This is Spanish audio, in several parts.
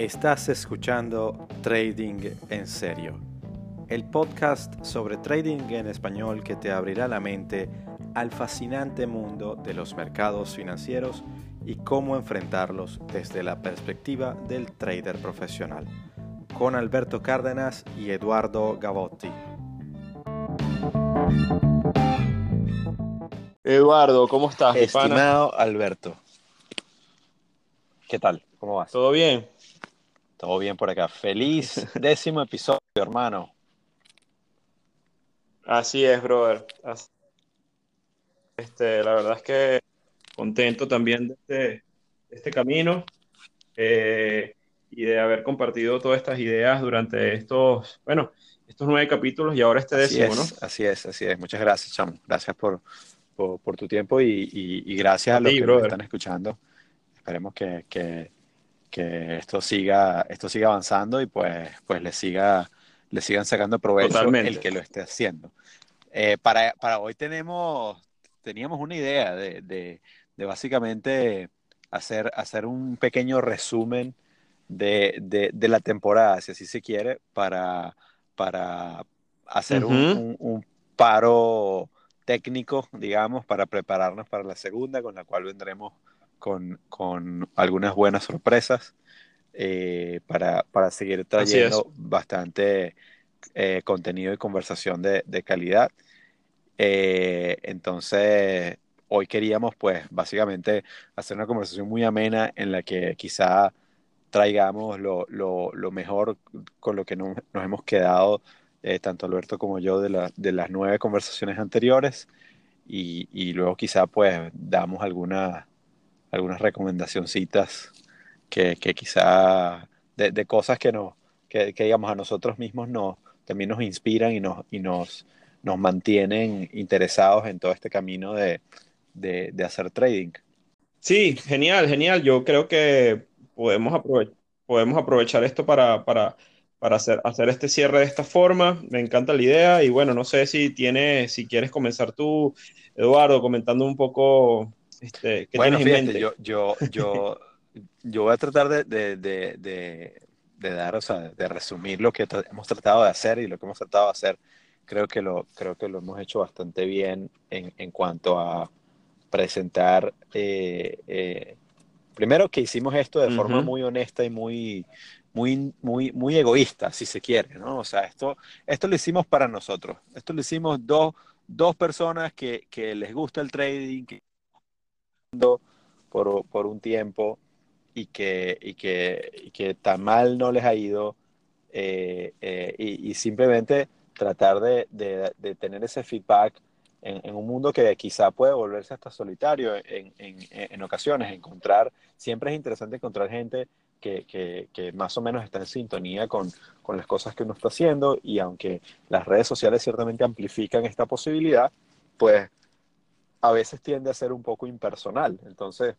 Estás escuchando Trading en Serio, el podcast sobre trading en español que te abrirá la mente al fascinante mundo de los mercados financieros y cómo enfrentarlos desde la perspectiva del trader profesional, con Alberto Cárdenas y Eduardo Gavotti. Eduardo, ¿cómo estás? Estimado Alberto, ¿qué tal? ¿Cómo vas? ¿Todo bien? Todo bien por acá. Feliz décimo episodio, hermano. Así es, brother. Este, la verdad es que contento también de este, este camino eh, y de haber compartido todas estas ideas durante estos, bueno, estos nueve capítulos y ahora este décimo, ¿no? Así es, así es. Muchas gracias, Chamo. Gracias por, por, tu tiempo y, gracias a, los que nos están escuchando. Esperemos que, que, que, esto, siga, esto siga avanzando y pues, pues le, siga, le sigan sacando provecho el que lo esté haciendo. Eh, para, para, hoy tenemos, teníamos una idea de, de, de básicamente hacer, hacer un pequeño resumen de, de, la temporada, si así se quiere, para, para hacer un, un, paro técnico, digamos, para prepararnos para la segunda, con la cual vendremos con, con algunas buenas sorpresas eh, para, para, seguir trayendo bastante eh, contenido y conversación de, de calidad. Eh, entonces, hoy queríamos, pues, básicamente hacer una conversación muy amena en la que quizá traigamos lo, lo, lo mejor con lo que nos hemos quedado tanto Alberto como yo, de, de las nueve conversaciones anteriores y, y luego quizá pues damos algunas algunas recomendacioncitas que, que quizá de, de, cosas que, nos, que, que, digamos a nosotros mismos nos, también nos inspiran y nos, y nos, nos mantienen interesados en todo este camino de, de, de hacer trading. Sí, genial, genial. Yo creo que podemos, aprovechar podemos aprovechar esto para, para para hacer, hacer este cierre de esta forma. Me encanta la idea y bueno, no sé si tienes, si quieres comenzar tú, Eduardo, comentando un poco este, qué bueno, tienes en mente. Yo, yo, yo, yo voy a tratar de, de, de, de, dar, o sea, de resumir lo que hemos tratado de hacer y lo que hemos tratado de hacer. Creo que lo, creo que lo hemos hecho bastante bien en, en cuanto a presentar eh, eh, primero que hicimos esto de forma muy honesta y muy, muy, muy, muy egoísta, si se quiere, ¿no? O sea, esto, esto lo hicimos para nosotros. Esto lo hicimos dos, dos personas que, que les gusta el trading, que por, un tiempo y que, y tan mal no les ha ido eh, eh, y, simplemente tratar de, tener ese feedback en, un mundo que quizá puede volverse hasta solitario en, ocasiones, encontrar, siempre es interesante encontrar gente que, que, más o menos está en sintonía con, con, las cosas que uno está haciendo y aunque las redes sociales ciertamente amplifican esta posibilidad, pues a veces tiende a ser un poco impersonal. Entonces,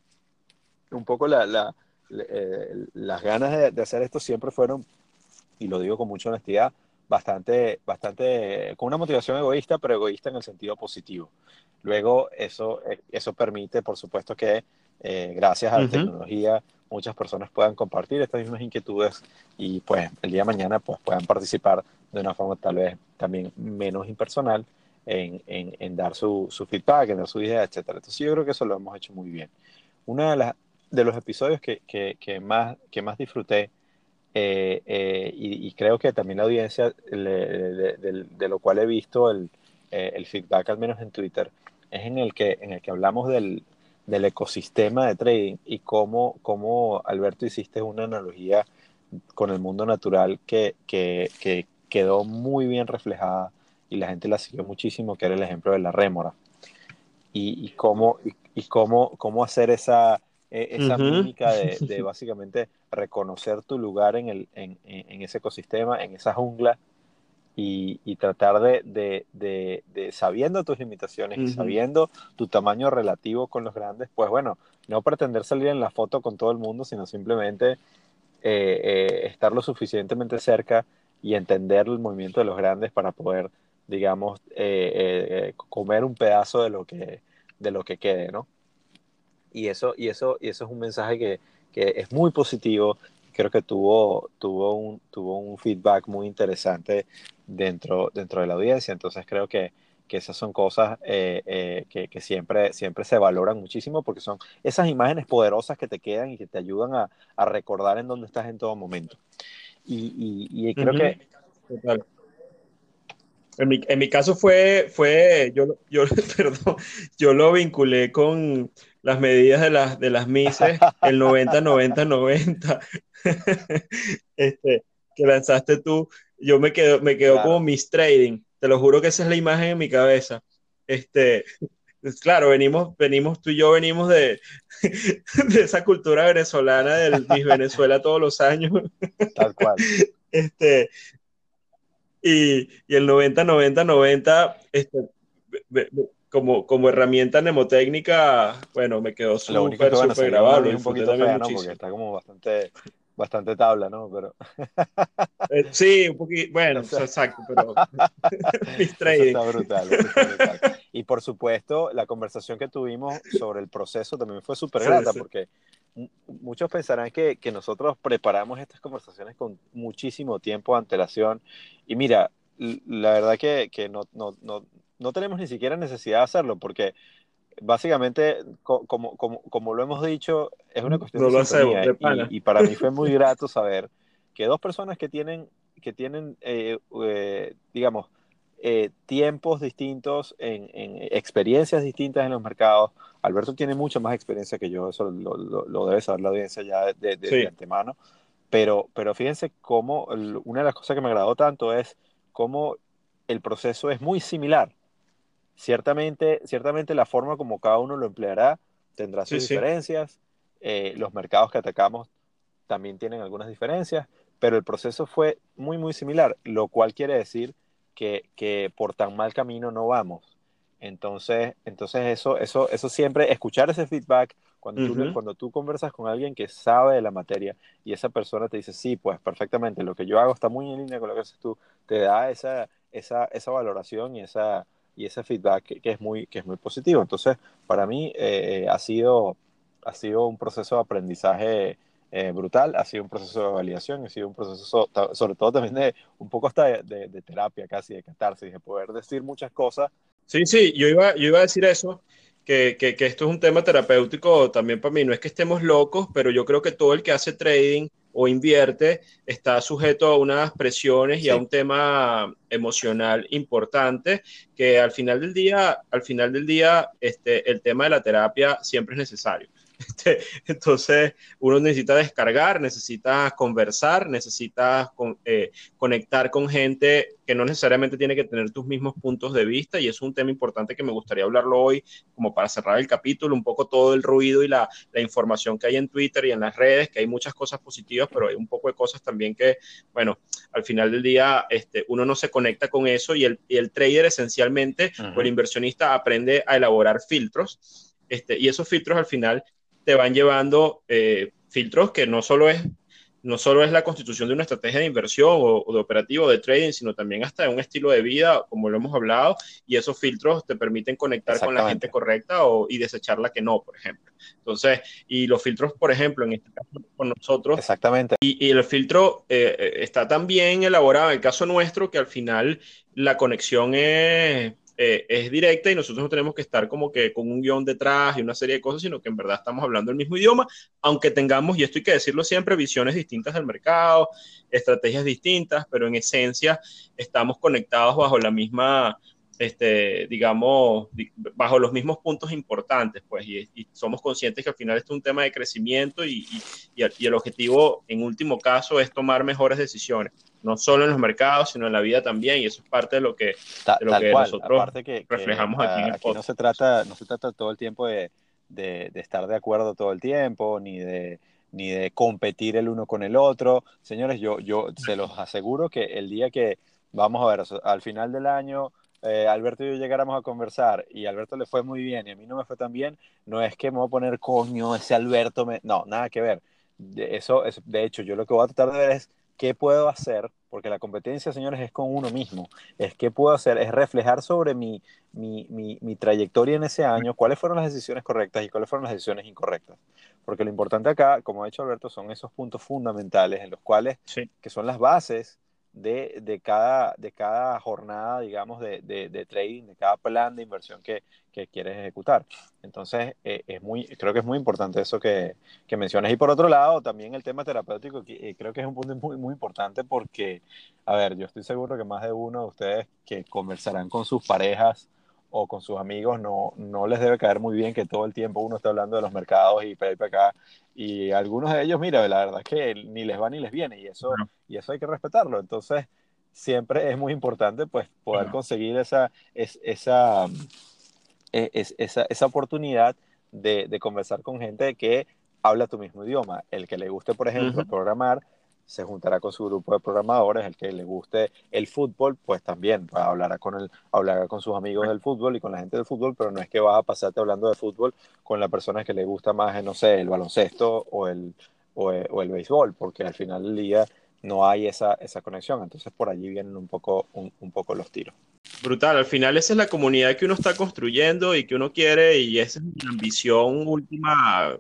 un poco la, la, eh, las ganas de, de, hacer esto siempre fueron, y lo digo con mucha honestidad, bastante, bastante, con una motivación egoísta, pero egoísta en el sentido positivo. Luego, eso, eh, eso permite, por supuesto, que eh, gracias a la tecnología muchas personas puedan compartir estas mismas inquietudes y pues el día de mañana pues puedan participar de una forma tal vez también menos impersonal en, dar su, feedback, en dar su idea, etc. Entonces yo creo que eso lo hemos hecho muy bien. Uno de, los episodios que, más, disfruté eh, eh, y, creo que también la audiencia de, lo cual he visto el, eh, el feedback, al menos en Twitter, es en el que, hablamos del, ecosistema de trading y cómo, Alberto hiciste una analogía con el mundo natural que, quedó muy bien reflejada y la gente la siguió muchísimo, que era el ejemplo de la rémora. Y, y cómo, y, y, cómo, cómo hacer esa, e, esa uh -huh. mímica de, de, básicamente reconocer tu lugar en, el, en, en ese ecosistema, en esa jungla, y, y tratar de, de, de, de, sabiendo tus limitaciones uh -huh. y sabiendo tu tamaño relativo con los grandes, pues bueno, no pretender salir en la foto con todo el mundo, sino simplemente eh, eh, estar lo suficientemente cerca y entender el movimiento de los grandes para poder, digamos, eh, comer un pedazo de lo que, de lo que quede, ¿no? Y eso, y eso, y eso es un mensaje que, que es muy positivo, creo que tuvo, tuvo, un, tuvo un feedback muy interesante dentro, dentro de la audiencia. Entonces creo que, que esas son cosas eh, eh, que, que, siempre, siempre se valoran muchísimo porque son esas imágenes poderosas que te quedan y que te ayudan a, a recordar en dónde estás en todo momento. Y, y, y creo uh -huh. que... En mi, en mi, caso fue, fue yo, yo, perdón, yo lo vinculé con las medidas de las, de las Mises, el 90-90-90, este, que lanzaste tú. Yo me quedo, me quedo claro. como Miss Trading. Te lo juro que esa es la imagen en mi cabeza. Este, claro, venimos, venimos, tú y yo venimos de, de esa cultura venezolana del Miss Venezuela todos los años. Tal cual. Este, y, y el 90-90-90, este, como, como herramienta mnemotécnica, bueno, me quedó súper, súper grabable. Un poquito fea, ¿no? Porque está como bastante, bastante tabla, ¿no? Pero... Eh, sí, un poquito, bueno, o sea, exacto, pero está brutal, está brutal. Y por supuesto, la conversación que tuvimos sobre el proceso también fue súper grata, sí, sí. porque muchos pensarán que, que, nosotros preparamos estas conversaciones con muchísimo tiempo de antelación. Y mira, la verdad que, que no, no, no, no, tenemos ni siquiera necesidad de hacerlo, porque básicamente, como, como, como lo hemos dicho, es una cuestión no de, sintonía, y, y, para mí fue muy grato saber que dos personas que tienen, que tienen eh, eh, digamos, eh, tiempos distintos, en, en, experiencias distintas en los mercados. Alberto tiene mucha más experiencia que yo, eso lo, lo, lo debe saber la audiencia ya de, de, sí. de, antemano. Pero, pero fíjense cómo una de las cosas que me agradó tanto es cómo el proceso es muy similar. Ciertamente, ciertamente la forma como cada uno lo empleará tendrá sus sí, diferencias. Sí. Eh, los mercados que atacamos también tienen algunas diferencias, pero el proceso fue muy, muy similar, lo cual quiere decir que, que, por tan mal camino no vamos. Entonces, entonces eso, eso, eso siempre, escuchar ese feedback, cuando, uh -huh. tú, cuando tú conversas con alguien que sabe de la materia y esa persona te dice, sí, pues perfectamente, lo que yo hago está muy en línea con lo que haces tú, te da esa, esa, esa valoración y, esa, y ese feedback que, que, es muy, que es muy positivo. Entonces, para mí eh, ha, sido, ha sido un proceso de aprendizaje eh, brutal, ha sido un proceso de validación, ha sido un proceso sobre todo también de un poco hasta de, de, de terapia casi, de catarsis, de poder decir muchas cosas. Sí, sí, yo iba, yo iba a decir eso, que, que, que, esto es un tema terapéutico también para mí, no es que estemos locos, pero yo creo que todo el que hace trading o invierte está sujeto a unas presiones y sí. a un tema emocional importante que al final del día, al final del día, este, el tema de la terapia siempre es necesario. Este, entonces, uno necesita descargar, necesita conversar, necesita con, eh, conectar con gente que no necesariamente tiene que tener tus mismos puntos de vista y es un tema importante que me gustaría hablarlo hoy, como para cerrar el capítulo, un poco todo el ruido y la, la información que hay en Twitter y en las redes, que hay muchas cosas positivas, pero hay un poco de cosas también que, bueno, al final del día este, uno no se conecta con eso y el, y el trader esencialmente uh -huh. o el inversionista aprende a elaborar filtros. Este, y esos filtros al final te van llevando eh, filtros que no solo es no solo es la constitución de una estrategia de inversión o, o, de operativo de trading, sino también hasta de un estilo de vida, como lo hemos hablado, y esos filtros te permiten conectar con la gente correcta o, y desechar la que no, por ejemplo. Entonces, y los filtros, por ejemplo, en este caso con nosotros. Exactamente. Y, y el filtro eh, está tan bien elaborado, en el caso nuestro, que al final la conexión es eh, es directa y nosotros no tenemos que estar como que con un guion detrás y una serie de cosas, sino que en verdad estamos hablando el mismo idioma, aunque tengamos, y esto hay que decirlo siempre, visiones distintas del mercado, estrategias distintas, pero en esencia estamos conectados bajo la misma, este, digamos, bajo los mismos puntos importantes, pues, y, somos conscientes que al final esto es un tema de crecimiento y, y el objetivo, en último caso, es tomar mejores decisiones no solo en los mercados, sino en la vida también, y eso es parte de lo que, de lo que nosotros que, reflejamos que, aquí en el aquí no se trata No se trata todo el tiempo de, de, de, estar de acuerdo todo el tiempo, ni de, ni de competir el uno con el otro. Señores, yo, yo se los aseguro que el día que, vamos a ver, al final del año... Eh, Alberto y yo llegáramos a conversar y Alberto le fue muy bien y a mí no me fue tan bien, no es que me voy a poner coño, ese Alberto me... No, nada que ver. De eso, es, de hecho, yo lo que voy a tratar de ver es qué puedo hacer, porque la competencia, señores, es con uno mismo, es qué puedo hacer, es reflejar sobre mi, mi, mi, trayectoria en ese año, cuáles fueron las decisiones correctas y cuáles fueron las decisiones incorrectas. Porque lo importante acá, como ha dicho Alberto, son esos puntos fundamentales en los cuales, que son las bases de, de, cada, de cada jornada, digamos, de, de, trading, de cada plan de inversión que, que quieres ejecutar. Entonces, eh, es muy, creo que es muy importante eso que, que, mencionas. Y por otro lado, también el tema terapéutico, eh, creo que es un punto muy, muy importante porque, a ver, yo estoy seguro que más de uno de ustedes que conversarán con sus parejas o con sus amigos, no, no les debe caer muy bien que todo el tiempo uno esté hablando de los mercados y para ahí para acá. Y algunos de ellos, mira, la verdad es que ni les va ni les viene y eso, y eso hay que respetarlo. Entonces, siempre es muy importante pues poder conseguir esa, es, esa, e, es, esa, esa, oportunidad de, de, conversar con gente que habla tu mismo idioma. El que le guste, por ejemplo, programar, se juntará con su grupo de programadores, el que le guste el fútbol, pues también hablará con, el, hablará con sus amigos del fútbol y con la gente del fútbol, pero no es que vas a pasarte hablando de fútbol con la persona que le gusta más, no sé, el baloncesto o el, o el, béisbol, porque al final del día no hay esa, esa conexión. Entonces por allí vienen un poco, un, un, poco los tiros. Brutal, al final esa es la comunidad que uno está construyendo y que uno quiere y esa es mi ambición última,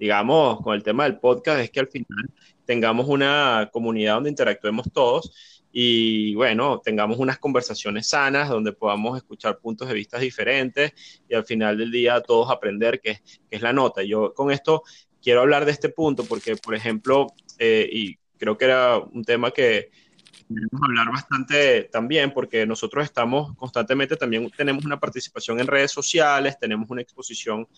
digamos, con el tema del podcast, es que al final tengamos una comunidad donde interactuemos todos y bueno, tengamos unas conversaciones sanas donde podamos escuchar puntos de vista diferentes y al final del día todos aprender qué, es la nota. Yo con esto quiero hablar de este punto porque, por ejemplo, eh, y creo que era un tema que queremos hablar bastante también porque nosotros estamos constantemente, también tenemos una participación en redes sociales, tenemos una exposición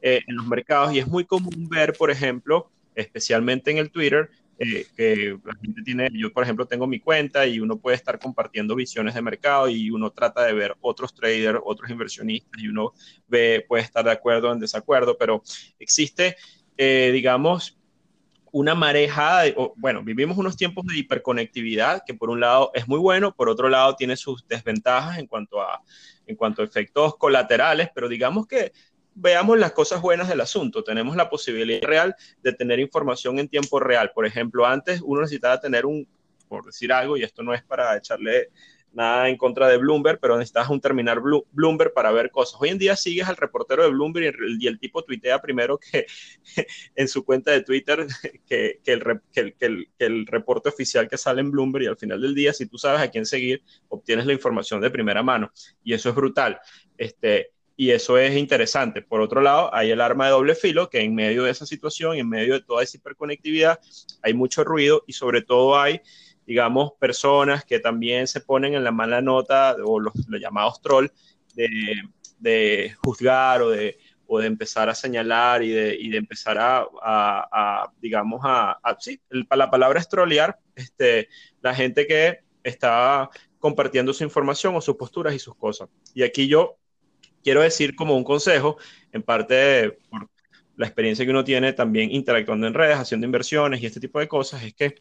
eh, en los mercados y es muy común ver, por ejemplo, especialmente en el Twitter, eh, que la gente tiene, yo por ejemplo tengo mi cuenta y uno puede estar compartiendo visiones de mercado y uno trata de ver otros traders, otros inversionistas y uno ve, puede estar de acuerdo o en desacuerdo, pero existe, eh, digamos, una marejada, bueno, vivimos unos tiempos de hiperconectividad que por un lado es muy bueno, por otro lado tiene sus desventajas en cuanto a, en cuanto a efectos colaterales, pero digamos que veamos las cosas buenas del asunto. Tenemos la posibilidad real de tener información en tiempo real. Por ejemplo, antes uno necesitaba tener un, por decir algo, y esto no es para echarle nada en contra de Bloomberg, pero necesitas un terminal Bloomberg para ver cosas. Hoy en día sigues al reportero de Bloomberg y el, tipo tuitea primero que en su cuenta de Twitter que, el, que, el, reporte oficial que sale en Bloomberg y al final del día, si tú sabes a quién seguir, obtienes la información de primera mano y eso es brutal. Este, y eso es interesante. Por otro lado, hay el arma de doble filo, que en medio de esa situación, en medio de toda esa hiperconectividad, hay mucho ruido y sobre todo hay, digamos, personas que también se ponen en la mala nota o los, llamados troll de, juzgar o de, o de empezar a señalar y de, y de empezar a, a, digamos, a, sí, la palabra es trolear, este, la gente que está compartiendo su información o sus posturas y sus cosas. Y aquí yo quiero decir como un consejo, en parte por la experiencia que uno tiene también interactuando en redes, haciendo inversiones y este tipo de cosas, es que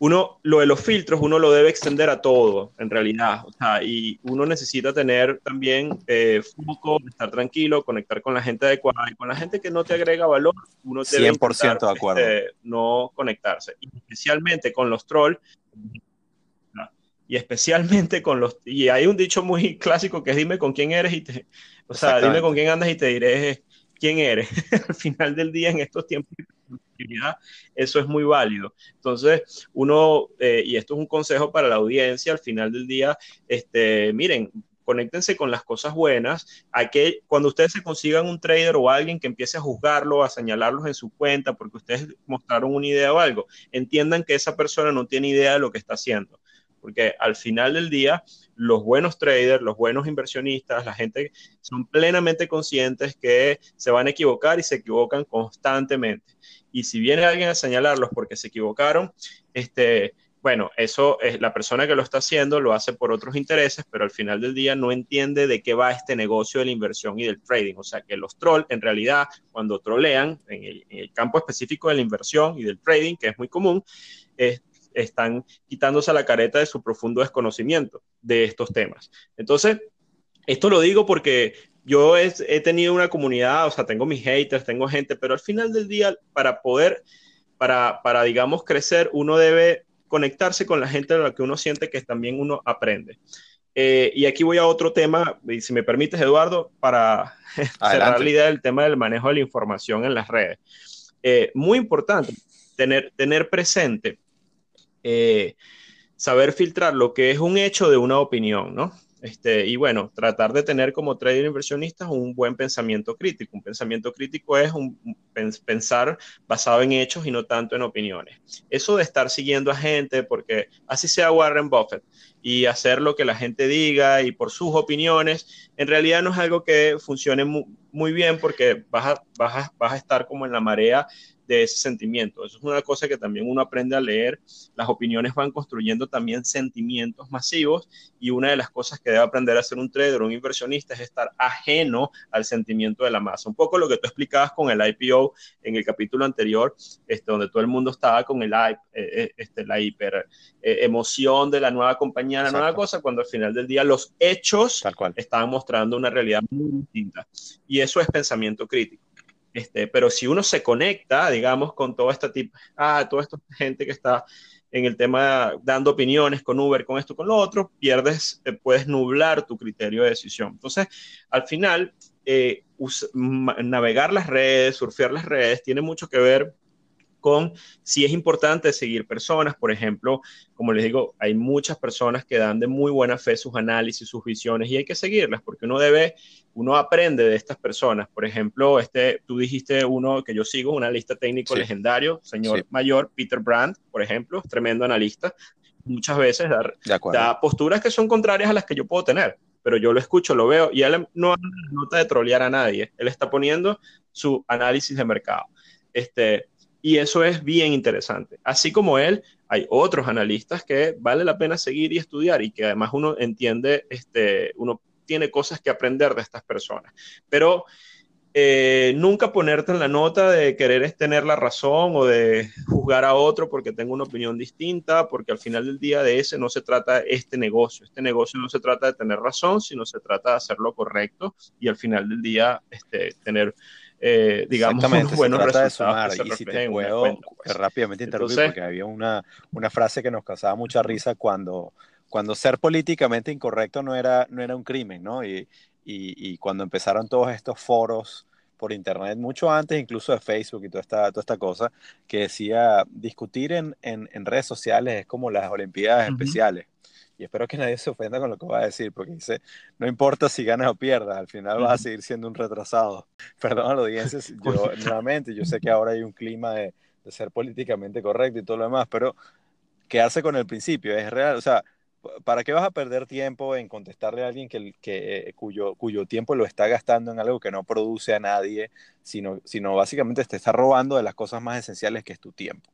uno, lo de los filtros, uno lo debe extender a todo, en realidad. O sea, y uno necesita tener también eh, foco, estar tranquilo, conectar con la gente adecuada y con la gente que no te agrega valor, uno debe 100% de acuerdo. Este, no conectarse. Y especialmente con los trolls, y especialmente con los... Y hay un dicho muy clásico que es dime con quién eres y te... O sea, dime con quién andas y te diré quién eres. Al final del día, en estos tiempos de eso es muy válido. Entonces, uno, eh, y esto es un consejo para la audiencia, al final del día, este, miren, conéctense con las cosas buenas. que cuando ustedes se consigan un trader o alguien que empiece a juzgarlo, a señalarlos en su cuenta porque ustedes mostraron una idea o algo, entiendan que esa persona no tiene idea de lo que está haciendo porque al final del día los buenos traders, los buenos inversionistas, la gente son plenamente conscientes que se van a equivocar y se equivocan constantemente. Y si viene alguien a señalarlos porque se equivocaron, este, bueno, eso es la persona que lo está haciendo, lo hace por otros intereses, pero al final del día no entiende de qué va este negocio de la inversión y del trading. O sea que los trolls, en realidad, cuando trolean en el, en el campo específico de la inversión y del trading, que es muy común, es, están quitándose la careta de su profundo desconocimiento de estos temas. Entonces, esto lo digo porque yo he, tenido una comunidad, o sea, tengo mis haters, tengo gente, pero al final del día, para poder, para, para digamos, crecer, uno debe conectarse con la gente de la que uno siente que también uno aprende. Eh, y aquí voy a otro tema, y si me permites, Eduardo, para cerrar la idea del tema del manejo de la información en las redes. Eh, muy importante tener, tener presente, eh, saber filtrar lo que es un hecho de una opinión, ¿no? Este, y bueno, tratar de tener como trader inversionista un buen pensamiento crítico. Un pensamiento crítico es un, pensar basado en hechos y no tanto en opiniones. Eso de estar siguiendo a gente, porque así sea Warren Buffett, y hacer lo que la gente diga y por sus opiniones, en realidad no es algo que funcione muy, bien porque vas vas a estar como en la marea de ese sentimiento. Eso es una cosa que también uno aprende a leer. Las opiniones van construyendo también sentimientos masivos y una de las cosas que debe aprender a hacer un trader, un inversionista, es estar ajeno al sentimiento de la masa. Un poco lo que tú explicabas con el IPO en el capítulo anterior, este, donde todo el mundo estaba con el eh, eh, este, la hiper eh, emoción de la nueva compañía, la nueva cosa, cuando al final del día los hechos estaban mostrando una realidad muy distinta. Y eso es pensamiento crítico. Este, pero si uno se conecta, digamos, con todo este tipo, ah, toda esta gente que está en el tema dando opiniones con Uber, con esto, con lo otro, pierdes, eh, puedes nublar tu criterio de decisión. Entonces, al final, eh, navegar las redes, surfear las redes, tiene mucho que ver con si es importante seguir personas, por ejemplo, como les digo, hay muchas personas que dan de muy buena fe sus análisis, sus visiones y hay que seguirlas porque uno debe, uno aprende de estas personas. Por ejemplo, este, tú dijiste uno que yo sigo, una lista técnico legendario, señor mayor Peter Brandt, por ejemplo, tremendo analista. Muchas veces da, posturas que son contrarias a las que yo puedo tener pero yo lo escucho, lo veo, y él no nota de trolear a nadie, él está poniendo su análisis de mercado. Este, y eso es bien interesante. Así como él, hay otros analistas que vale la pena seguir y estudiar y que además uno entiende, este, uno tiene cosas que aprender de estas personas. Pero eh, nunca ponerte en la nota de querer tener la razón o de juzgar a otro porque tengo una opinión distinta, porque al final del día de ese no se trata este negocio. Este negocio no se trata de tener razón, sino se trata de hacer lo correcto y al final del día este, tener eh, digamos, buenos resultados. y si te puedo rápidamente interrumpir, porque había una, una frase que nos causaba mucha risa cuando, cuando ser políticamente incorrecto no era, no era un crimen, ¿no? Y, y, y, cuando empezaron todos estos foros por internet, mucho antes incluso de Facebook y toda esta, toda esta cosa, que decía discutir en, en, en redes sociales es como las Olimpiadas especiales y espero que nadie se ofenda con lo que voy a decir, porque dice, no importa si ganas o pierdas, al final vas a seguir siendo un retrasado. Perdón a la audiencia, yo nuevamente, yo sé que ahora hay un clima de, de, ser políticamente correcto y todo lo demás, pero quedarse con el principio es real, o sea, ¿para qué vas a perder tiempo en contestarle a alguien que, que, eh, cuyo, cuyo tiempo lo está gastando en algo que no produce a nadie, sino, sino básicamente te está robando de las cosas más esenciales que es tu tiempo?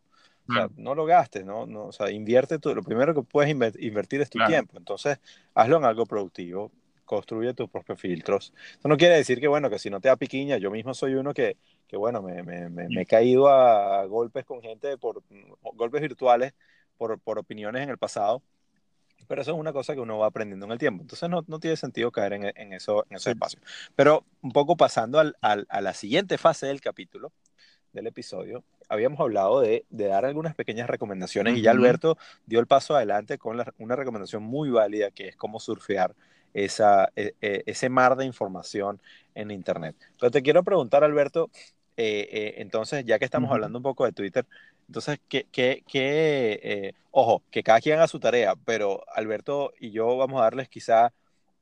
O sea, no lo gastes, ¿no? no o sea, invierte tú, lo primero que puedes invertir es tu tiempo. Entonces, hazlo en algo productivo, construye tus propios filtros. Eso no quiere decir que, bueno, que si no te da piquiña, yo mismo soy uno que, que bueno, me, me, me, he caído a golpes con gente por golpes virtuales por, por opiniones en el pasado. Pero eso es una cosa que uno va aprendiendo en el tiempo. Entonces no, no tiene sentido caer en, en eso, en ese espacio. Pero un poco pasando al, al, a la siguiente fase del capítulo, del episodio, habíamos hablado de, de dar algunas pequeñas recomendaciones y ya Alberto dio el paso adelante con una recomendación muy válida que es cómo surfear esa, e, e, ese mar de información en Internet. Pero te quiero preguntar, Alberto, eh, eh, entonces, ya que estamos hablando un poco de Twitter, entonces, ¿qué, qué, qué eh, ojo, que cada quien haga su tarea, pero Alberto y yo vamos a darles quizá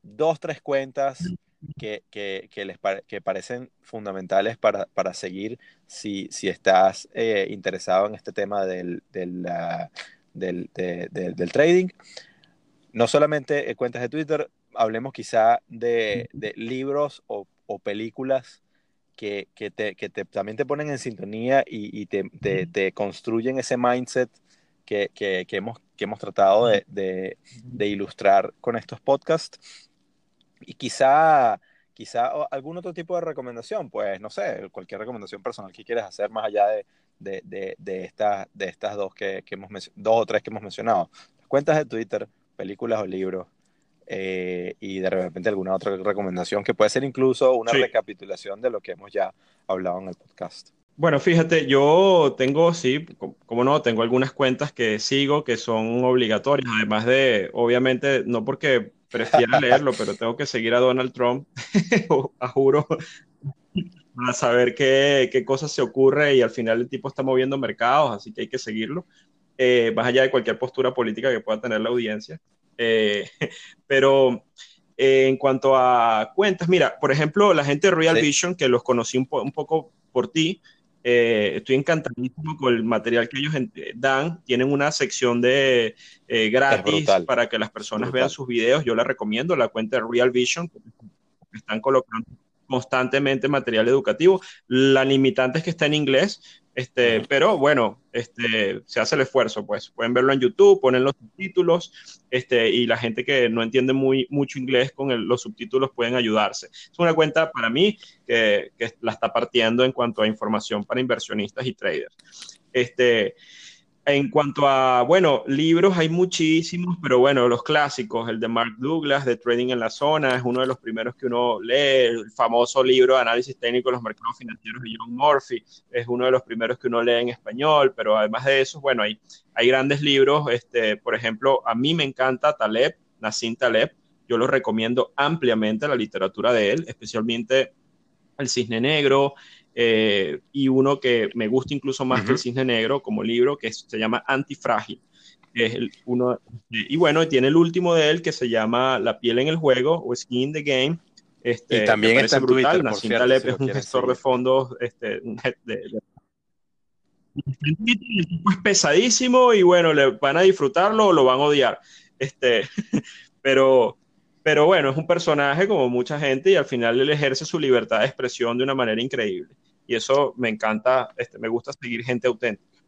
dos, tres cuentas que, que, les que parecen fundamentales para, para seguir si, si estás eh, interesado en este tema del, del, del, del, trading. No solamente cuentas de Twitter, hablemos quizá de, de libros o, o, películas que, que, te, que te, también te ponen en sintonía y, y te, te, te, construyen ese mindset que, que hemos, hemos, tratado de, de ilustrar con estos podcasts y quizá, quizá algún otro tipo de recomendación, pues no sé, cualquier recomendación personal que quieras hacer más allá de, de, de, de estas, de estas dos, que, que hemos dos o tres que hemos mencionado. Cuentas de Twitter, películas o libros, eh, y de repente alguna otra recomendación que puede ser incluso una recapitulación de lo que hemos ya hablado en el podcast. Bueno, fíjate, yo tengo, sí, como no, tengo algunas cuentas que sigo que son obligatorias, además de, obviamente, no porque prefiera leerlo, pero tengo que seguir a Donald Trump, a juro, para saber qué, qué cosas se ocurre y al final el tipo está moviendo mercados, así que hay que seguirlo, eh, más allá de cualquier postura política que pueda tener la audiencia. Eh, pero eh, en cuanto a cuentas, mira, por ejemplo, la gente de Real Vision, que los conocí un, un poco por ti, eh, estoy encantadísimo con el material que ellos dan. Tienen una sección de eh, gratis para que las personas vean sus videos. Yo les recomiendo la cuenta de Real Vision, están colocando constantemente material educativo. La limitante es que está en inglés, este, pero bueno, este, se hace el esfuerzo, pues pueden verlo en YouTube, ponen los subtítulos, este, y la gente que no entiende muy, mucho inglés con los subtítulos pueden ayudarse. Es una cuenta para mí que, que, la está partiendo en cuanto a información para inversionistas y traders. Este, en cuanto a, bueno, libros hay muchísimos, pero bueno, los clásicos, el de Mark Douglas, de Trading en la Zona, es uno de los primeros que uno lee, el famoso libro de análisis técnico de los mercados financieros de John Murphy, es uno de los primeros que uno lee en español, pero además de eso, bueno, hay, hay grandes libros, este, por ejemplo, a mí me encanta Taleb, Nassim Taleb, yo lo recomiendo ampliamente la literatura de él, especialmente El Cisne Negro, eh, y uno que me gusta incluso más que el Cisne Negro como libro, que se llama Antifrágil. Es el, uno, y bueno, tiene el último de él que se llama La piel en el juego o Skin in the Game. Este, y también está en brutal. Twitter, Nassim Taleb es un gestor de fondos este, de, es pesadísimo y bueno, le van a disfrutarlo o lo van a odiar. Este, pero pero bueno, es un personaje como mucha gente y al final él ejerce su libertad de expresión de una manera increíble. Y eso me encanta, este, me gusta seguir gente auténtica,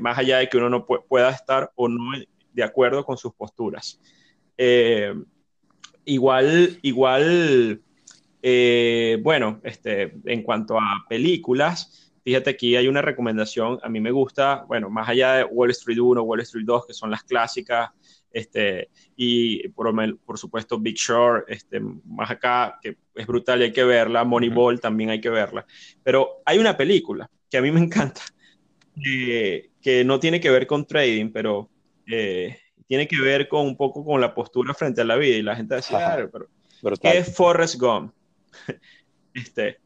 más allá de que uno no pueda estar o no de acuerdo con sus posturas. Eh, igual, igual, eh, bueno, este, en cuanto a películas, fíjate aquí hay una recomendación, a mí me gusta, bueno, más allá de Wall Street 1, Wall Street 2, que son las clásicas, este, y por, por, supuesto Big Short, este, más acá, que es brutal y hay que verla, Moneyball también hay que verla, pero hay una película que a mí me encanta, que no tiene que ver con trading, pero eh, tiene que ver con un poco con la postura frente a la vida y la gente decía, ah, pero ¿qué es Forrest Gump? este,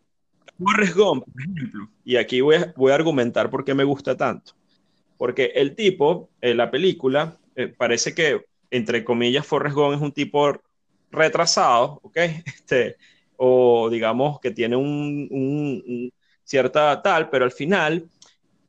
Forrest Gump, por ejemplo, y aquí voy a, voy a argumentar por qué me gusta tanto, porque el tipo, en la película, eh, parece que, entre comillas, Forrest Gump es un tipo retrasado, ¿ok? Este, o digamos que tiene un, cierta tal, pero al final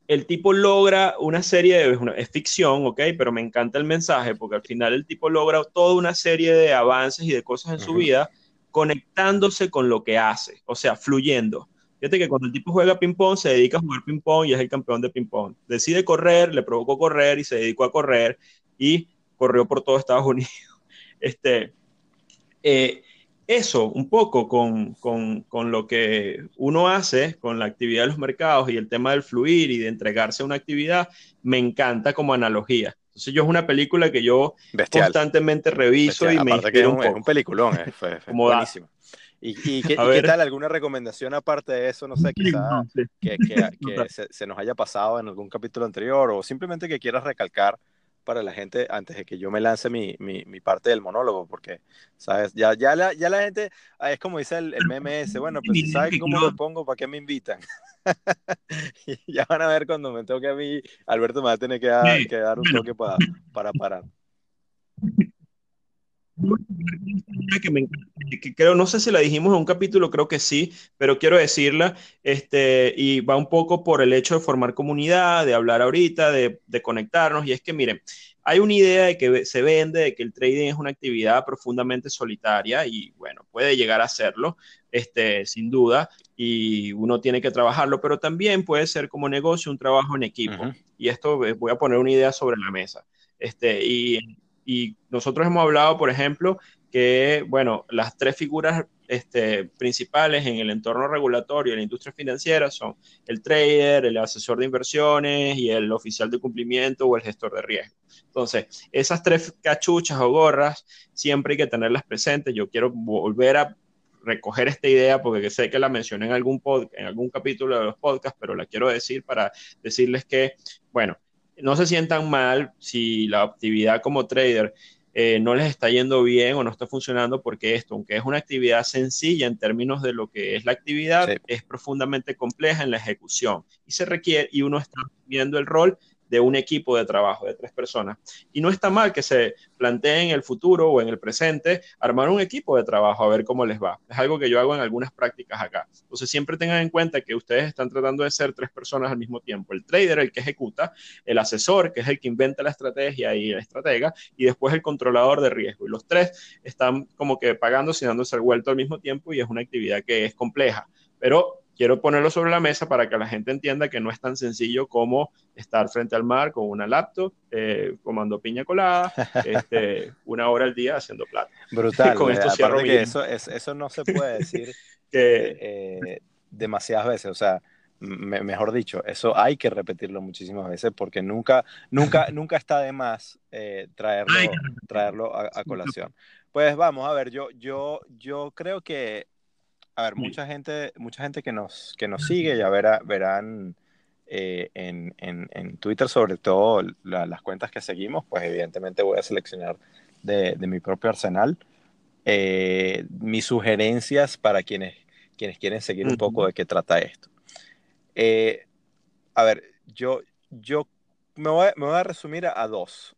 el tipo logra una serie de, es ficción, ¿ok? Pero me encanta el mensaje porque al final el tipo logra toda una serie de avances y de cosas en su vida conectándose con lo que hace, o sea, fluyendo. Fíjate que cuando el tipo juega ping-pong, se dedica a jugar ping-pong y es el campeón de ping-pong. Decide correr, le provocó correr y se dedicó a correr y corrió por todo Estados Unidos. Este, eh, eso, un poco con, con, con, lo que uno hace con la actividad de los mercados y el tema del fluir y de entregarse a una actividad, me encanta como analogía. Entonces yo es una película que yo constantemente reviso y me Aparte que es un, es un, peliculón, eh, fue, buenísimo. ¿Y, y, qué, tal? ¿Alguna recomendación aparte de eso? No sé, quizá que, que, que se, se, nos haya pasado en algún capítulo anterior o simplemente que quieras recalcar para la gente antes de que yo me lance mi, mi, mi parte del monólogo, porque, ¿sabes? Ya, ya, la, ya la gente, ah, es como dice el, el meme ese, bueno, pues si saben cómo me pongo, ¿para qué me invitan? y ya van a ver cuando me toque a mí, Alberto me va a tener que dar, que dar un toque para, para parar. Que, me, que creo, no sé si la dijimos en un capítulo, creo que sí, pero quiero decirla, este, y va un poco por el hecho de formar comunidad, de hablar ahorita, de, de conectarnos, y es que miren, hay una idea de que se vende, de que el trading es una actividad profundamente solitaria, y bueno, puede llegar a serlo, este, sin duda, y uno tiene que trabajarlo, pero también puede ser como negocio un trabajo en equipo, uh -huh. y esto eh, voy a poner una idea sobre la mesa. Este, y y nosotros hemos hablado, por ejemplo, que, bueno, las tres figuras este, principales en el entorno regulatorio de la industria financiera son el trader, el asesor de inversiones y el oficial de cumplimiento o el gestor de riesgo. Entonces, esas tres cachuchas o gorras siempre hay que tenerlas presentes. Yo quiero volver a recoger esta idea porque sé que la mencioné en algún, en algún capítulo de los podcasts, pero la quiero decir para decirles que, bueno, no se sientan mal si la actividad como trader eh, no les está yendo bien o no está funcionando porque esto, aunque es una actividad sencilla en términos de lo que es la actividad, es profundamente compleja en la ejecución. Y se requiere y uno está viendo el rol de un equipo de trabajo de tres personas. Y no está mal que se plantee en el futuro o en el presente armar un equipo de trabajo a ver cómo les va. Es algo que yo hago en algunas prácticas acá. Entonces siempre tengan en cuenta que ustedes están tratando de ser tres personas al mismo tiempo. El trader, el que ejecuta, el asesor, que es el que inventa la estrategia y el estratega, y después el controlador de riesgo. Y los tres están como que pagando y dándose el vuelto al mismo tiempo y es una actividad que es compleja. Pero quiero ponerlo sobre la mesa para que la gente entienda que no es tan sencillo como estar frente al mar con una laptop, eh, comando piña colada, este, una hora al día haciendo plata. Brutal. con esto cierro que eso, eso no se puede decir que, eh, demasiadas veces. O sea, mejor dicho, eso hay que repetirlo muchísimas veces porque nunca, nunca, nunca está de más eh, traerlo, traerlo a, a, colación. Pues vamos a ver, yo, yo, yo creo que a ver, mucha gente, mucha gente que nos, que nos sigue, ya verá, verán eh, en, en, en, Twitter, sobre todo las cuentas que seguimos, pues evidentemente voy a seleccionar de, de mi propio arsenal. Eh, mis sugerencias para quienes, quienes quieren seguir un poco de qué trata esto. Eh, a ver, yo, yo me, voy, me voy a resumir a, a dos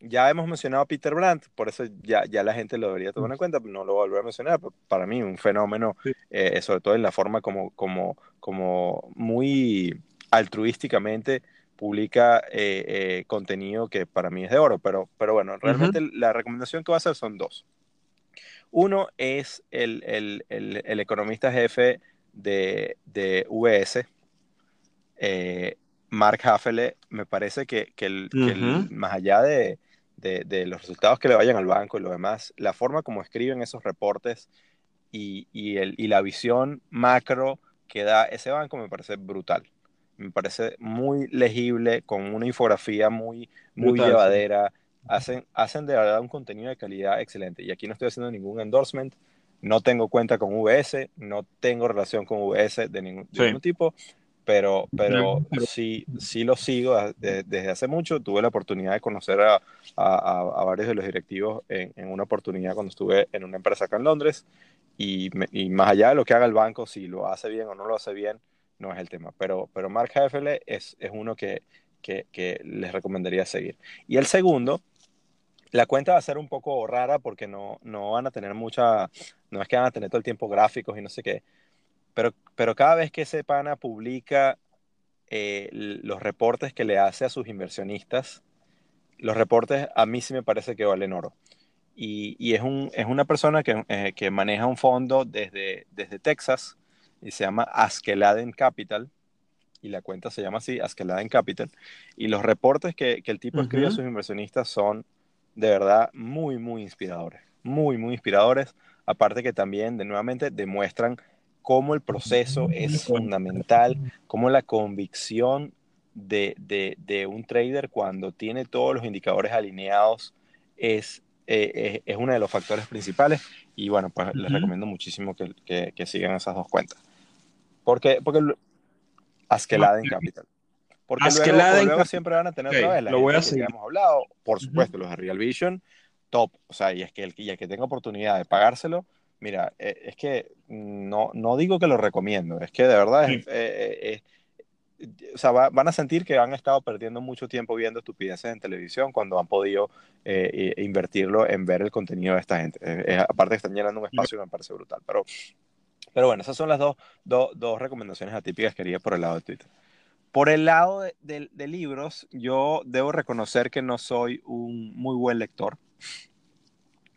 ya hemos mencionado a Peter Brandt, por eso ya, ya la gente lo debería tomar en cuenta, no lo voy a volver a mencionar, para mí un fenómeno, eh, sobre todo en la forma como, como, como muy altruísticamente publica eh, eh, contenido que para mí es de oro, pero, pero bueno, realmente la recomendación que voy a hacer son dos. Uno es el, el, el, economista jefe de, de VS, Mark Haffele, me parece que, que, el, más allá de, de, los resultados que le vayan al banco y lo demás, la forma como escriben esos reportes y, y, el, y la visión macro que da ese banco me parece brutal. Me parece muy legible, con una infografía muy, muy llevadera. Hacen, hacen de verdad un contenido de calidad excelente. Y aquí no estoy haciendo ningún endorsement. No tengo cuenta con VS, no tengo relación con VS de ningún, de ningún tipo, pero, pero sí, sí lo sigo desde hace mucho. Tuve la oportunidad de conocer a, a, varios de los directivos en, en, una oportunidad cuando estuve en una empresa acá en Londres. Y, y, más allá de lo que haga el banco, si lo hace bien o no lo hace bien, no es el tema. Pero, pero Mark Heffele es, es uno que, que, que les recomendaría seguir. Y el segundo, la cuenta va a ser un poco rara porque no, no van a tener mucha, no es que van a tener todo el tiempo gráficos y no sé qué, pero, pero cada vez que ese pana publica eh, los reportes que le hace a sus inversionistas, los reportes a mí sí me parece que valen oro. Y, y es, un, es, una persona que, eh, que, maneja un fondo desde, desde Texas y se llama Askeladen Capital. Y la cuenta se llama así, Askeladen Capital. Y los reportes que, que el tipo escribe a sus inversionistas son de verdad muy, muy inspiradores. Muy, muy inspiradores. Aparte que también, de nuevamente, demuestran cómo el proceso es fundamental, cómo la convicción de, de, un trader cuando tiene todos los indicadores alineados es, eh, es, uno de los factores principales. Y bueno, pues les recomiendo muchísimo que, que, sigan esas dos cuentas. Porque, porque Askeladen Capital. Porque luego, siempre van a tener otra vez la lo voy a que hemos hablado. Por supuesto, los de Real Vision, top. O sea, y es que el, y el que tenga oportunidad de pagárselo, Mira, eh, es que no, no digo que lo recomiendo, es que de verdad eh, eh, o sea, van a sentir que han estado perdiendo mucho tiempo viendo estupideces en televisión cuando han podido invertirlo en ver el contenido de esta gente. aparte que están llenando un espacio me parece brutal. Pero, pero bueno, esas son las dos, dos recomendaciones atípicas que quería por el lado de Twitter. Por el lado de, de libros, yo debo reconocer que no soy un muy buen lector.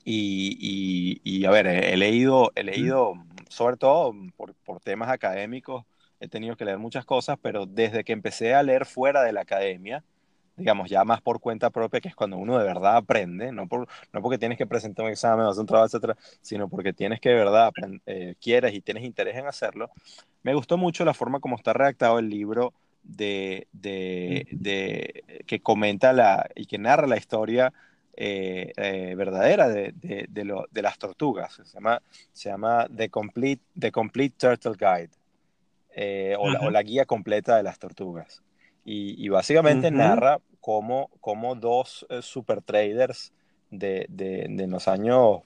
Y, y, a ver, he, leído, he leído, sobre todo por, por, temas académicos, he tenido que leer muchas cosas, pero desde que empecé a leer fuera de la academia, digamos, ya más por cuenta propia, que es cuando uno de verdad aprende, no, por, no porque tienes que presentar un examen, hacer un trabajo, etcétera, sino porque tienes que de verdad eh, quieres y tienes interés en hacerlo. Me gustó mucho la forma como está redactado el libro de, de, de que comenta la, y que narra la historia verdadera de, de, las tortugas. Se llama, se llama The, Complete, The Complete Turtle Guide o, la, guía completa de las tortugas. Y, básicamente narra cómo, cómo dos super traders de, de, los años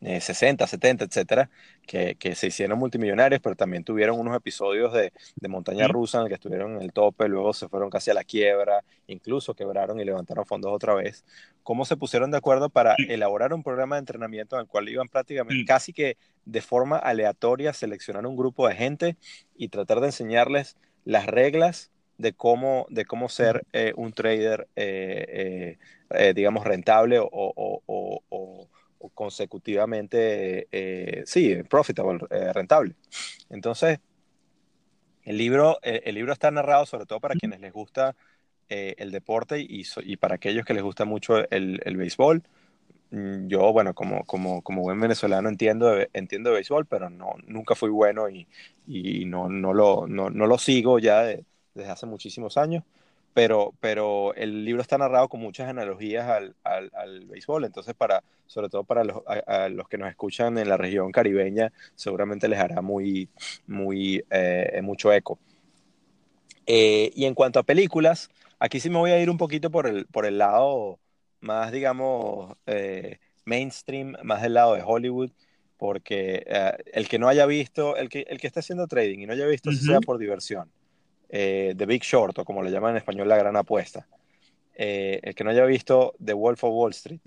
60, 70, etcétera, que, que, se hicieron multimillonarios, pero también tuvieron unos episodios de, de montaña rusa en el que estuvieron en el tope, luego se fueron casi a la quiebra, incluso quebraron y levantaron fondos otra vez. ¿Cómo se pusieron de acuerdo para elaborar un programa de entrenamiento en el cual iban prácticamente casi que de forma aleatoria seleccionar un grupo de gente y tratar de enseñarles las reglas de cómo, de cómo ser eh, un trader, eh, eh, digamos, rentable o, o, consecutivamente, sí, profitable, rentable. Entonces, el libro, el libro está narrado sobre todo para quienes les gusta el deporte y, y, para aquellos que les gusta mucho el, el béisbol. Mm, yo, bueno, como, como, como buen venezolano entiendo, entiendo béisbol, pero no, nunca fui bueno y, y no, no, lo, no, no lo sigo ya de, desde hace muchísimos años, pero, pero el libro está narrado con muchas analogías al, al, béisbol, entonces para, sobre todo para los, los, que nos escuchan en la región caribeña, seguramente les hará muy, muy, eh, mucho eco. Eh, y en cuanto a películas, aquí sí me voy a ir un poquito por el, por el lado más, digamos, eh, mainstream, más del lado de Hollywood, porque el que no haya visto, el que, el que está haciendo trading y no haya visto, sea por diversión, eh, The Big Short, o como le llaman en español, La Gran Apuesta. Eh, el que no haya visto The Wolf of Wall Street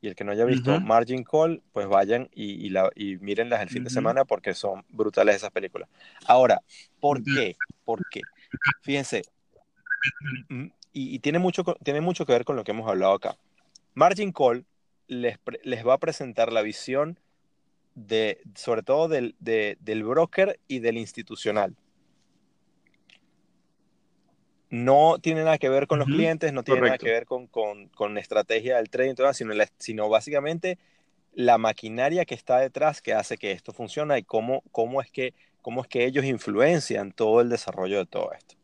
y el que no haya visto Margin Call, pues vayan y, la, y mírenlas el fin de semana porque son brutales esas películas. Ahora, ¿por qué? ¿Por qué? Fíjense, mm, y, tiene, mucho, tiene mucho que ver con lo que hemos hablado acá. Margin Call les, les va a presentar la visión de, sobre todo del, del broker y del institucional no tiene nada que ver con los clientes, no tiene nada que ver con, con, con estrategia del trading, sino, sino básicamente la maquinaria que está detrás que hace que esto funcione y cómo, cómo, es que, cómo es que ellos influencian todo el desarrollo de todo esto.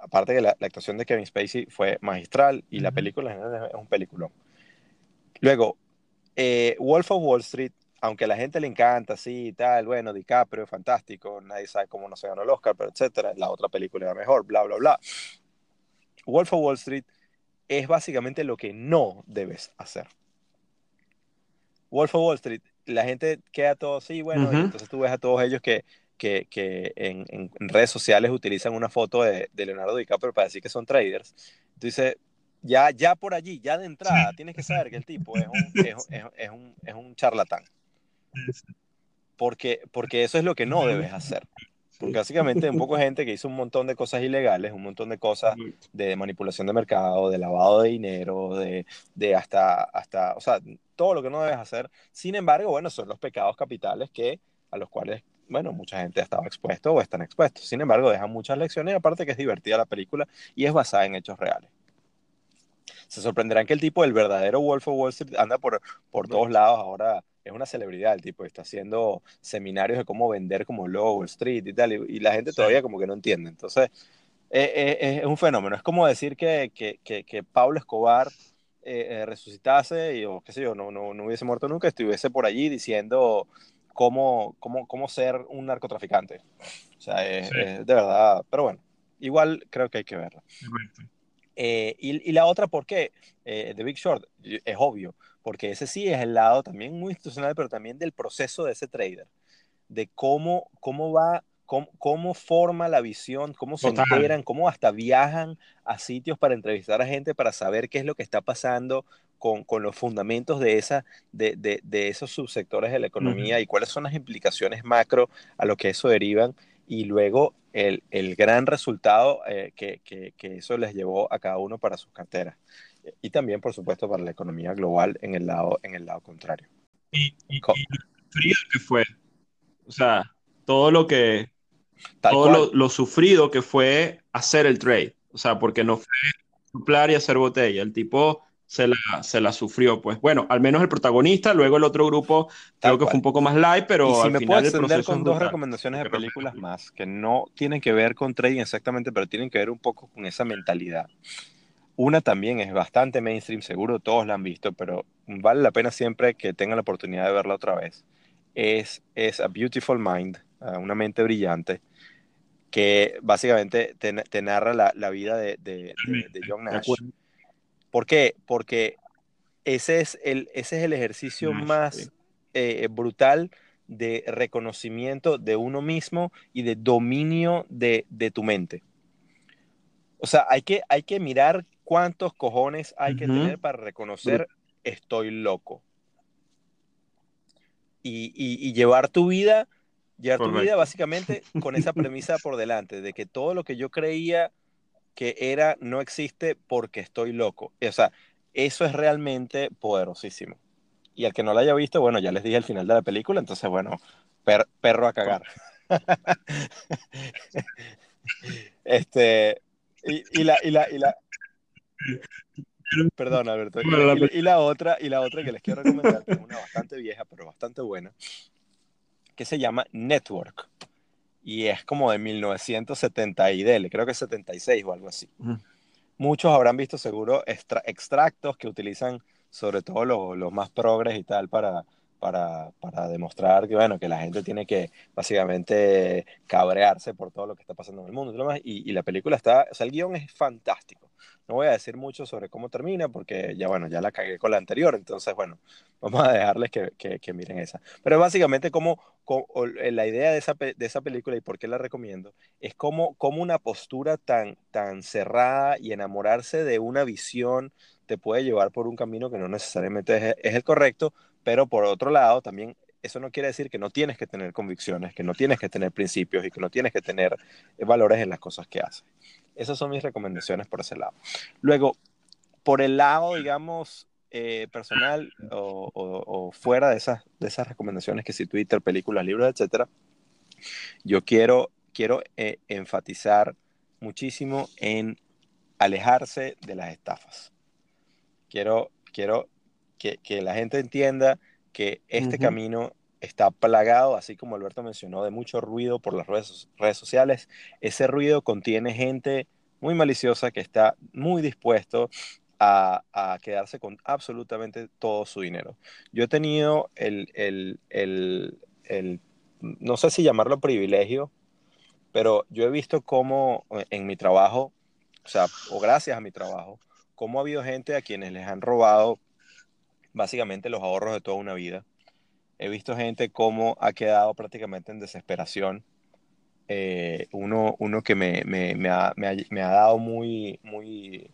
Aparte que la, actuación de Kevin Spacey fue magistral y la película es un peliculón. Luego, eh, Wolf of Wall Street aunque a la gente le encanta, sí, y tal, bueno, DiCaprio, fantástico, nadie sabe cómo no se ganó el Oscar, pero etcétera, la otra película era mejor, bla, bla, bla. Wolf of Wall Street es básicamente lo que no debes hacer. Wolf of Wall Street, la gente queda todo así, bueno, y entonces tú ves a todos ellos que, que, que en, en, redes sociales utilizan una foto de, de, Leonardo DiCaprio para decir que son traders. Entonces, ya, ya por allí, ya de entrada, tienes que saber que el tipo es un, es, es, un, es un charlatán. Porque, porque eso es lo que no debes hacer. Porque básicamente un poco gente que hizo un montón de cosas ilegales, un montón de cosas de manipulación de mercado, de lavado de dinero, de, de hasta, hasta, o sea, todo lo que no debes hacer. Sin embargo, bueno, son los pecados capitales que, a los cuales, bueno, mucha gente ha estado expuesto o están expuestos. Sin embargo, dejan muchas lecciones, aparte que es divertida la película y es basada en hechos reales. Se sorprenderán que el tipo, el verdadero Wolf of Wall Street, anda por, por todos lados ahora es una celebridad el tipo, está haciendo seminarios de cómo vender como Wall Street y tal, y, la gente todavía como que no entiende. Entonces, eh, eh, es un fenómeno. Es como decir que, que, que, Pablo Escobar eh, resucitase y, o qué sé yo, no, no, no, hubiese muerto nunca, estuviese por allí diciendo cómo, cómo, cómo ser un narcotraficante. O sea, es, de verdad, pero bueno, igual creo que hay que verla. y, y, la otra, ¿por qué? The Big Short, es obvio porque ese sí es el lado también muy institucional, pero también del proceso de ese trader, de cómo, cómo va, cómo, cómo forma la visión, cómo se enteran, cómo hasta viajan a sitios para entrevistar a gente para saber qué es lo que está pasando con, con los fundamentos de, esa, de, de, de, esos subsectores de la economía y cuáles son las implicaciones macro a lo que eso derivan y luego el, el gran resultado eh, que, que, que eso les llevó a cada uno para sus carteras y también, por supuesto, para la economía global en el lado, en el lado contrario. Y, y, frío que fue, o sea, todo lo que, todo lo, sufrido que fue hacer el trade, o sea, porque no fue soplar y hacer botella, el tipo se la, se la sufrió, pues. Bueno, al menos el protagonista, luego el otro grupo creo que fue un poco más light, pero y si me puedo extender con dos recomendaciones de películas más, que no tienen que ver con trading exactamente, pero tienen que ver un poco con esa mentalidad. Una también es bastante mainstream, seguro todos la han visto, pero vale la pena siempre que tengan la oportunidad de verla otra vez. Es, es A Beautiful Mind, una mente brillante, que básicamente te, narra la, vida de, de, John Nash. ¿Por qué? Porque ese es el, ese es el ejercicio más eh, brutal de reconocimiento de uno mismo y de dominio de, tu mente. O sea, hay que, hay que mirar cuántos cojones hay que tener para reconocer estoy loco. Y, llevar tu vida, llevar tu vida básicamente con esa premisa por delante, de que todo lo que yo creía que era no existe porque estoy loco. O sea, eso es realmente poderosísimo. Y al que no la haya visto, bueno, ya les dije el final de la película, entonces, bueno, perro a cagar. este, y, la, y la, y la, Perdón, Alberto. Y, la otra, y la otra que les quiero recomendar, que es una bastante vieja, pero bastante buena, que se llama Network. Y es como de 1970 y dele, creo que es 76 o algo así. Muchos habrán visto seguro extractos que utilizan sobre todo los, más progres y tal para, para, para, demostrar que, bueno, que la gente tiene que básicamente cabrearse por todo lo que está pasando en el mundo y, y, la película está, o sea, el guion es fantástico. No voy a decir mucho sobre cómo termina porque ya, bueno, ya la cagué con la anterior, entonces, bueno, vamos a dejarles que, que, miren esa. Pero básicamente como, la idea de esa, de esa película y por qué la recomiendo es como, como una postura tan, tan cerrada y enamorarse de una visión te puede llevar por un camino que no necesariamente es, el correcto, pero por otro lado también eso no quiere decir que no tienes que tener convicciones, que no tienes que tener principios y que no tienes que tener valores en las cosas que haces. Esas son mis recomendaciones por ese lado. Luego, por el lado, digamos, eh, personal o, fuera de esas, de esas recomendaciones que si Twitter, películas, libros, etcétera, yo quiero, quiero eh, enfatizar muchísimo en alejarse de las estafas. Quiero, quiero que, que la gente entienda que este camino está plagado, así como Alberto mencionó, de mucho ruido por las redes, redes sociales. Ese ruido contiene gente muy maliciosa que está muy dispuesto a, quedarse con absolutamente todo su dinero. Yo he tenido el, el, el, no sé si llamarlo privilegio, pero yo he visto cómo eh, en mi trabajo, o gracias a mi trabajo, cómo ha habido gente a quienes les han robado básicamente los ahorros de toda una vida he visto gente cómo ha quedado prácticamente en desesperación. Eh, uno, uno que me, me, me, ha, me, ha, dado muy, muy,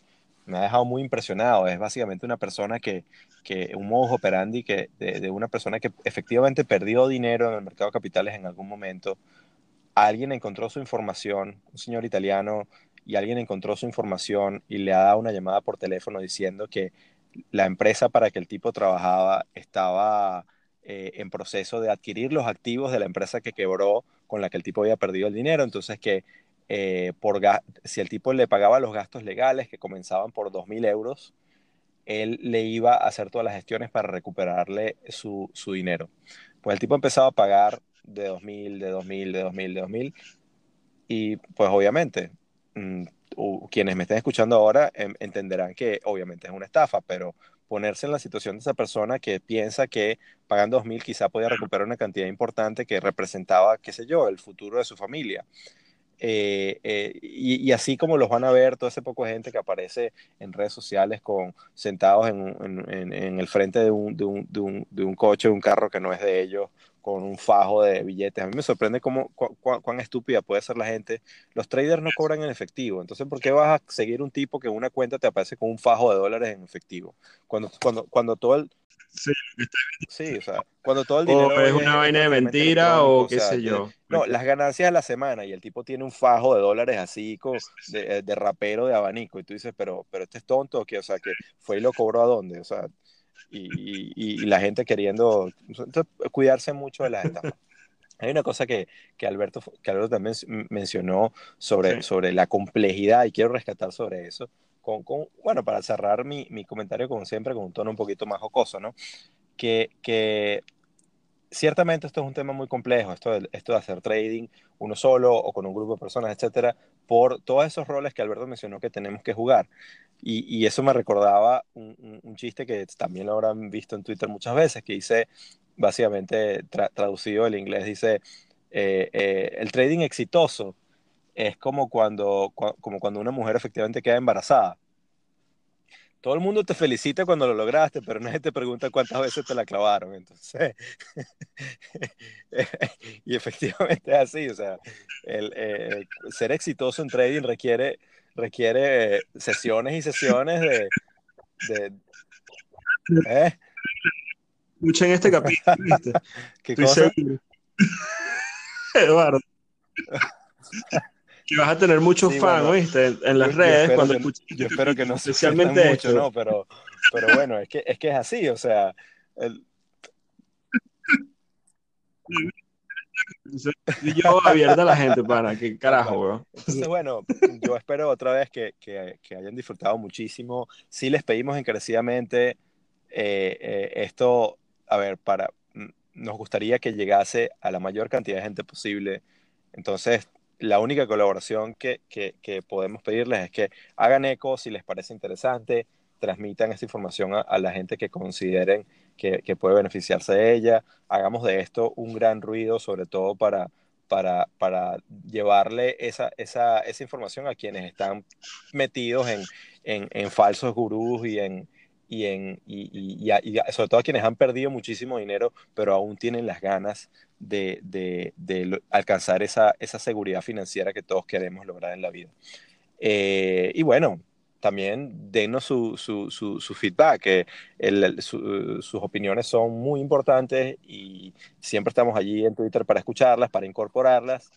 me ha dejado muy impresionado. Es básicamente una persona que, que un modo operandi que, de, de, una persona que efectivamente perdió dinero en el mercado de capitales en algún momento. Alguien encontró su información, un señor italiano, y alguien encontró su información y le ha dado una llamada por teléfono diciendo que la empresa para que el tipo trabajaba estaba eh, en proceso de adquirir los activos de la empresa que quebró con la que el tipo había perdido el dinero. Entonces que eh, si el tipo le pagaba los gastos legales que comenzaban por 2.000 euros, él le iba a hacer todas las gestiones para recuperarle su, su dinero. Pues el tipo empezaba a pagar de 2.000, de 2.000, de 2.000, de 2.000. Y pues obviamente, mm, quienes me estén escuchando ahora em, entenderán que obviamente es una estafa, pero ponerse en la situación de esa persona que piensa que pagando 2.000 quizá podía recuperar una cantidad importante que representaba, qué sé yo, el futuro de su familia. Eh, eh, y, así como los van a ver todo ese poco gente que aparece en redes sociales con sentados en, en, en el frente de un, de, un, de, un, de un coche, un carro que no es de ellos, con un fajo de billetes. A mí me sorprende cómo, cuán estúpida puede ser la gente. Los traders no cobran en efectivo. Entonces, ¿por qué vas a seguir un tipo que en una cuenta te aparece con un fajo de dólares en efectivo? Cuando, cuando, cuando todo el... Sí, sí, o sea, cuando todo el dinero... O es una vaina de mentira o qué sé yo. No, las ganancias de la semana y el tipo tiene un fajo de dólares así de, de rapero de abanico y tú dices, pero, pero este es tonto, que, o sea, que fue y lo cobró a dónde, o sea, y, y, la gente queriendo cuidarse mucho de las estafas. Hay una cosa que, que, Alberto, que Alberto también mencionó sobre, sobre la complejidad y quiero rescatar sobre eso. Con, con, bueno, para cerrar mi, mi, comentario como siempre con un tono un poquito más jocoso, ¿no? Que, que ciertamente esto es un tema muy complejo, esto de, esto de hacer trading uno solo o con un grupo de personas, etcétera, por todos esos roles que Alberto mencionó que tenemos que jugar. Y, eso me recordaba un, un, chiste que también lo habrán visto en Twitter muchas veces, que dice, básicamente traducido del inglés, dice, eh, eh, el trading exitoso es como cuando, como cuando una mujer efectivamente queda embarazada todo el mundo te felicita cuando lo lograste, pero nadie te pregunta cuántas veces te la clavaron. Entonces, y efectivamente es así. O sea, el, eh, ser exitoso en trading requiere, requiere sesiones y sesiones de. de ¿eh? en este capítulo. ¿viste? ¿Qué cosa? Eduardo que vas a tener muchos fans, ¿viste? En, las redes cuando escuches. Yo espero que no se especialmente mucho, ¿no? Pero, pero bueno, es que, es que es así, o sea. El... yo abierta a la gente, para qué carajo, bro. Entonces, bueno, yo espero otra vez que, que, que hayan disfrutado muchísimo. Sí les pedimos encarecidamente eh, eh, esto, a ver, para, nos gustaría que llegase a la mayor cantidad de gente posible. Entonces, la única colaboración que, podemos pedirles es que hagan eco si les parece interesante, transmitan esta información a, la gente que consideren que, puede beneficiarse de ella, hagamos de esto un gran ruido, sobre todo para, para, para llevarle esa, esa, esa, información a quienes están metidos en, en falsos gurús y en, y, en, y, sobre todo a quienes han perdido muchísimo dinero, pero aún tienen las ganas de, alcanzar esa, esa, seguridad financiera que todos queremos lograr en la vida. Eh, y bueno, también denos su, su, su, feedback, que sus opiniones son muy importantes y siempre estamos allí en Twitter para escucharlas, para incorporarlas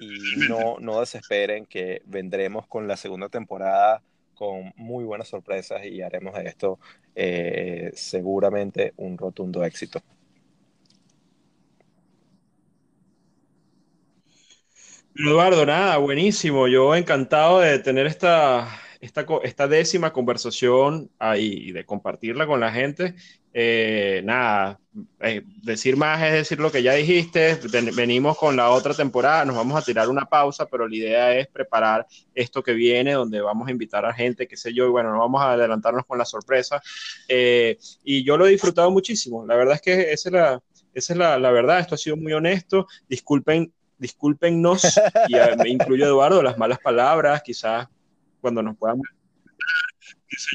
y no, no desesperen que vendremos con la segunda temporada con muy buenas sorpresas y haremos de esto eh, seguramente un rotundo éxito. Eduardo, nada, buenísimo. Yo encantado de tener esta, esta, esta décima conversación ahí y de compartirla con la gente. Eh, nada, eh, decir más es decir lo que ya dijiste. Venimos con la otra temporada, nos vamos a tirar una pausa, pero la idea es preparar esto que viene, donde vamos a invitar a gente, qué sé yo, y bueno, no vamos a adelantarnos con la sorpresa. Eh, y yo lo he disfrutado muchísimo. La verdad es que esa es la, esa es la, la verdad. Esto ha sido muy honesto. Disculpen, discúlpennos, y me incluyo Eduardo, las malas palabras, quizás cuando nos podamos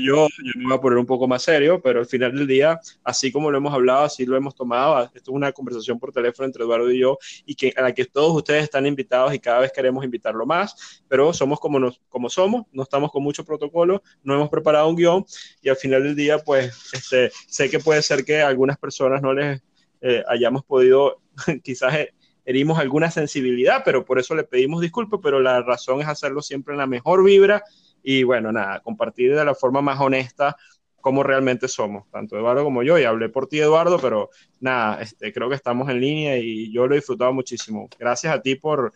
yo, yo me voy a poner un poco más serio, pero al final del día, así como lo hemos hablado, así lo hemos tomado, esto es una conversación por teléfono entre Eduardo y yo, y que, a la que todos ustedes están invitados y cada vez queremos invitarlo más, pero somos como, nos, como somos, no estamos con mucho protocolo, no hemos preparado un guion, y al final del día, pues, este, sé que puede ser que a algunas personas no les eh, hayamos podido, quizás eh, herimos alguna sensibilidad, pero por eso le pedimos disculpas, pero la razón es hacerlo siempre en la mejor vibra y bueno, nada, compartir de la forma más honesta cómo realmente somos, tanto Eduardo como yo, y hablé por ti Eduardo, pero nada, este, creo que estamos en línea y yo lo he disfrutado muchísimo. Gracias a ti por,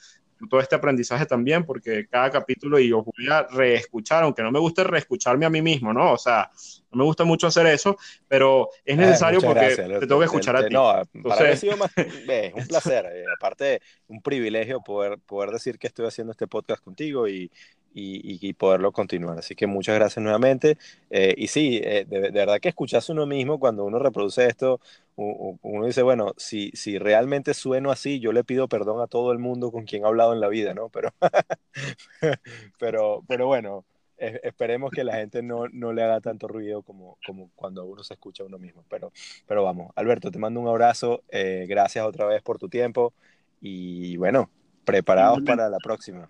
todo este aprendizaje también, porque cada capítulo y yo voy a reescuchar, aunque no me guste reescucharme a mí mismo, ¿no? O sea, no me gusta mucho hacer eso, pero es eh, necesario porque te tengo que escuchar a ti. No, Entonces... sido más, eh, un placer, eh, aparte un privilegio poder, poder decir que estoy haciendo este podcast contigo y, y, poderlo continuar. Así que muchas gracias nuevamente. Eh, y sí, eh, de, verdad que escucharse uno mismo cuando uno reproduce esto, uno dice, bueno, si, si realmente sueno así, yo le pido perdón a todo el mundo con quien he hablado en la vida, ¿no? Pero, pero, pero bueno, esperemos que la gente no, no, le haga tanto ruido como, como cuando uno se escucha a uno mismo. Pero, pero vamos, Alberto, te mando un abrazo. Eh, gracias otra vez por tu tiempo. Y bueno, preparados para la próxima.